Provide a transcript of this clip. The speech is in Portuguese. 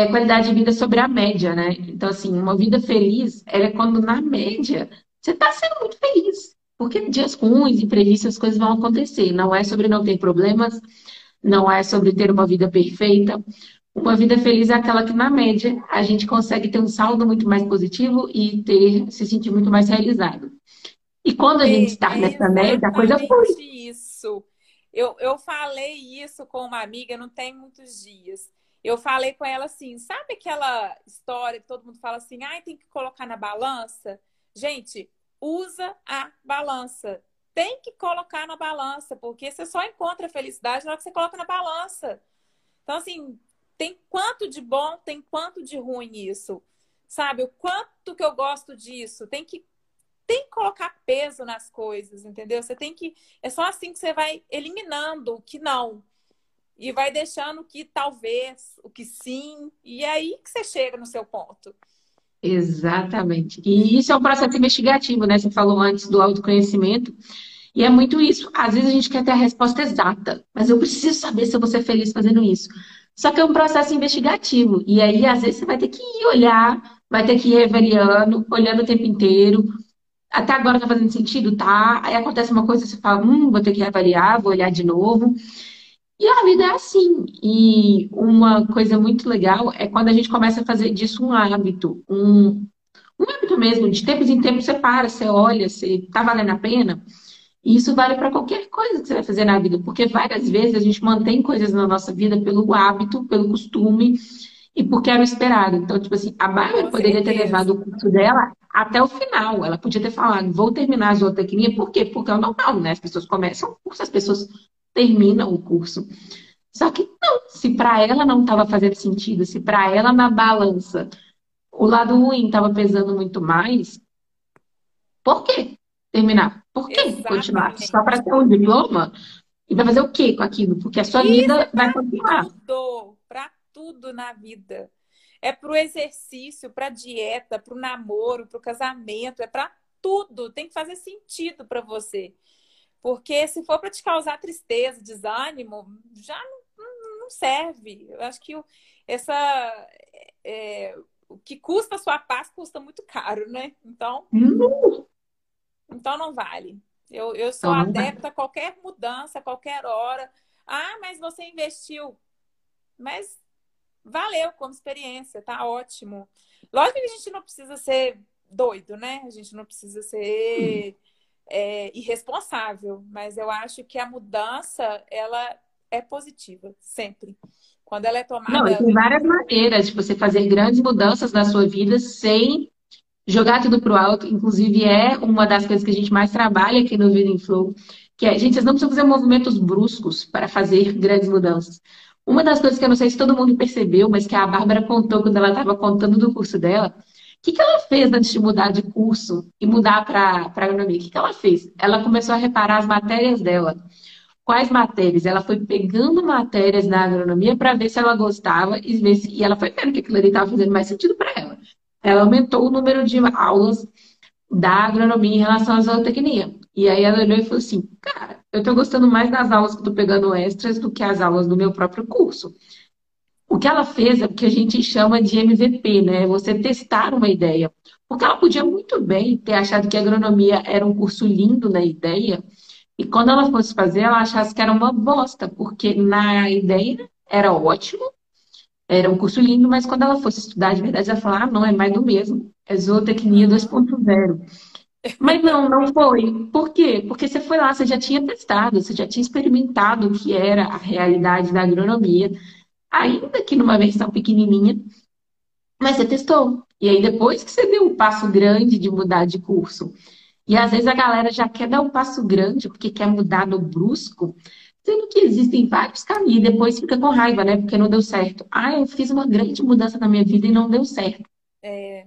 é qualidade de vida sobre a média, né? Então, assim, uma vida feliz, ela é quando, na média, você está sendo muito feliz. Porque dias ruins, imprevistos, as coisas vão acontecer. Não é sobre não ter problemas, não é sobre ter uma vida perfeita. Uma vida feliz é aquela que, na média, a gente consegue ter um saldo muito mais positivo e ter, se sentir muito mais realizado. E quando a gente está nessa média, a coisa foi. Isso. Eu, eu falei isso com uma amiga, não tem muitos dias. Eu falei com ela assim: sabe aquela história que todo mundo fala assim, ah, tem que colocar na balança? Gente, usa a balança. Tem que colocar na balança, porque você só encontra felicidade na hora que você coloca na balança. Então, assim, tem quanto de bom, tem quanto de ruim isso. Sabe? O quanto que eu gosto disso. Tem que tem que colocar peso nas coisas, entendeu? Você tem que. É só assim que você vai eliminando o que não. E vai deixando que talvez, o que sim. E é aí que você chega no seu ponto. Exatamente. E isso é um processo investigativo, né? Você falou antes do autoconhecimento. E é muito isso. Às vezes a gente quer ter a resposta exata, mas eu preciso saber se eu vou ser feliz fazendo isso. Só que é um processo investigativo. E aí, às vezes, você vai ter que ir olhar, vai ter que ir avaliando, olhando o tempo inteiro, até agora tá fazendo sentido? Tá. Aí acontece uma coisa, você fala, hum, vou ter que avaliar, vou olhar de novo. E a vida é assim. E uma coisa muito legal é quando a gente começa a fazer disso um hábito, um, um hábito mesmo. De tempos em tempos você para, você olha, você tá valendo a pena. E isso vale para qualquer coisa que você vai fazer na vida, porque várias vezes a gente mantém coisas na nossa vida pelo hábito, pelo costume e porque era o esperado. Então, tipo assim, a Bárbara poderia ter levado o curso dela até o final. Ela podia ter falado, vou terminar a zootecnia. Por quê? Porque é o normal, né? As pessoas começam o curso, as pessoas terminam o curso. Só que não, se para ela não estava fazendo sentido, se para ela na balança o lado ruim estava pesando muito mais, por que terminar? Por que Exatamente. continuar? Só para ter um diploma? E vai fazer o quê com aquilo? Porque a sua Isso vida vai continuar. Para tudo na vida. É para o exercício, para dieta, para o namoro, para o casamento, é para tudo. Tem que fazer sentido para você. Porque se for para te causar tristeza, desânimo, já não, não serve. Eu acho que essa é, o que custa a sua paz custa muito caro, né? Então, uhum. então não vale. Eu, eu sou então, adepta a qualquer mudança, a qualquer hora. Ah, mas você investiu. Mas valeu como experiência, tá ótimo. Lógico que a gente não precisa ser doido, né? A gente não precisa ser é, irresponsável, mas eu acho que a mudança, ela é positiva, sempre. Quando ela é tomada. Não, tem várias maneiras de você fazer grandes mudanças na sua vida sem jogar tudo pro alto. Inclusive, é uma das coisas que a gente mais trabalha aqui no Vida em Flow, que é, gente, vocês não precisam fazer movimentos bruscos para fazer grandes mudanças. Uma das coisas que eu não sei se todo mundo percebeu, mas que a Bárbara contou quando ela estava contando do curso dela, que, que ela fez antes de mudar de curso e mudar para agronomia? O que, que ela fez? Ela começou a reparar as matérias dela. Quais matérias? Ela foi pegando matérias na agronomia para ver se ela gostava e, ver se... e ela foi vendo que aquilo ali estava fazendo mais sentido para ela. Ela aumentou o número de aulas da agronomia em relação à zootecnia. E aí ela olhou e falou assim, cara, eu estou gostando mais das aulas que tô pegando extras do que as aulas do meu próprio curso. O que ela fez é o que a gente chama de MVP, né? Você testar uma ideia. Porque ela podia muito bem ter achado que agronomia era um curso lindo na ideia, e quando ela fosse fazer, ela achasse que era uma bosta, porque na ideia era ótimo, era um curso lindo, mas quando ela fosse estudar de verdade, ela falou: ah, não, é mais do mesmo, é zootecnia 2.0. Mas não, não foi. Por quê? Porque você foi lá, você já tinha testado, você já tinha experimentado o que era a realidade da agronomia, ainda que numa versão pequenininha, mas você testou. E aí depois que você deu um passo grande de mudar de curso, e às vezes a galera já quer dar um passo grande porque quer mudar no brusco, sendo que existem vários caminhos, e depois fica com raiva, né? Porque não deu certo. Ah, eu fiz uma grande mudança na minha vida e não deu certo. É.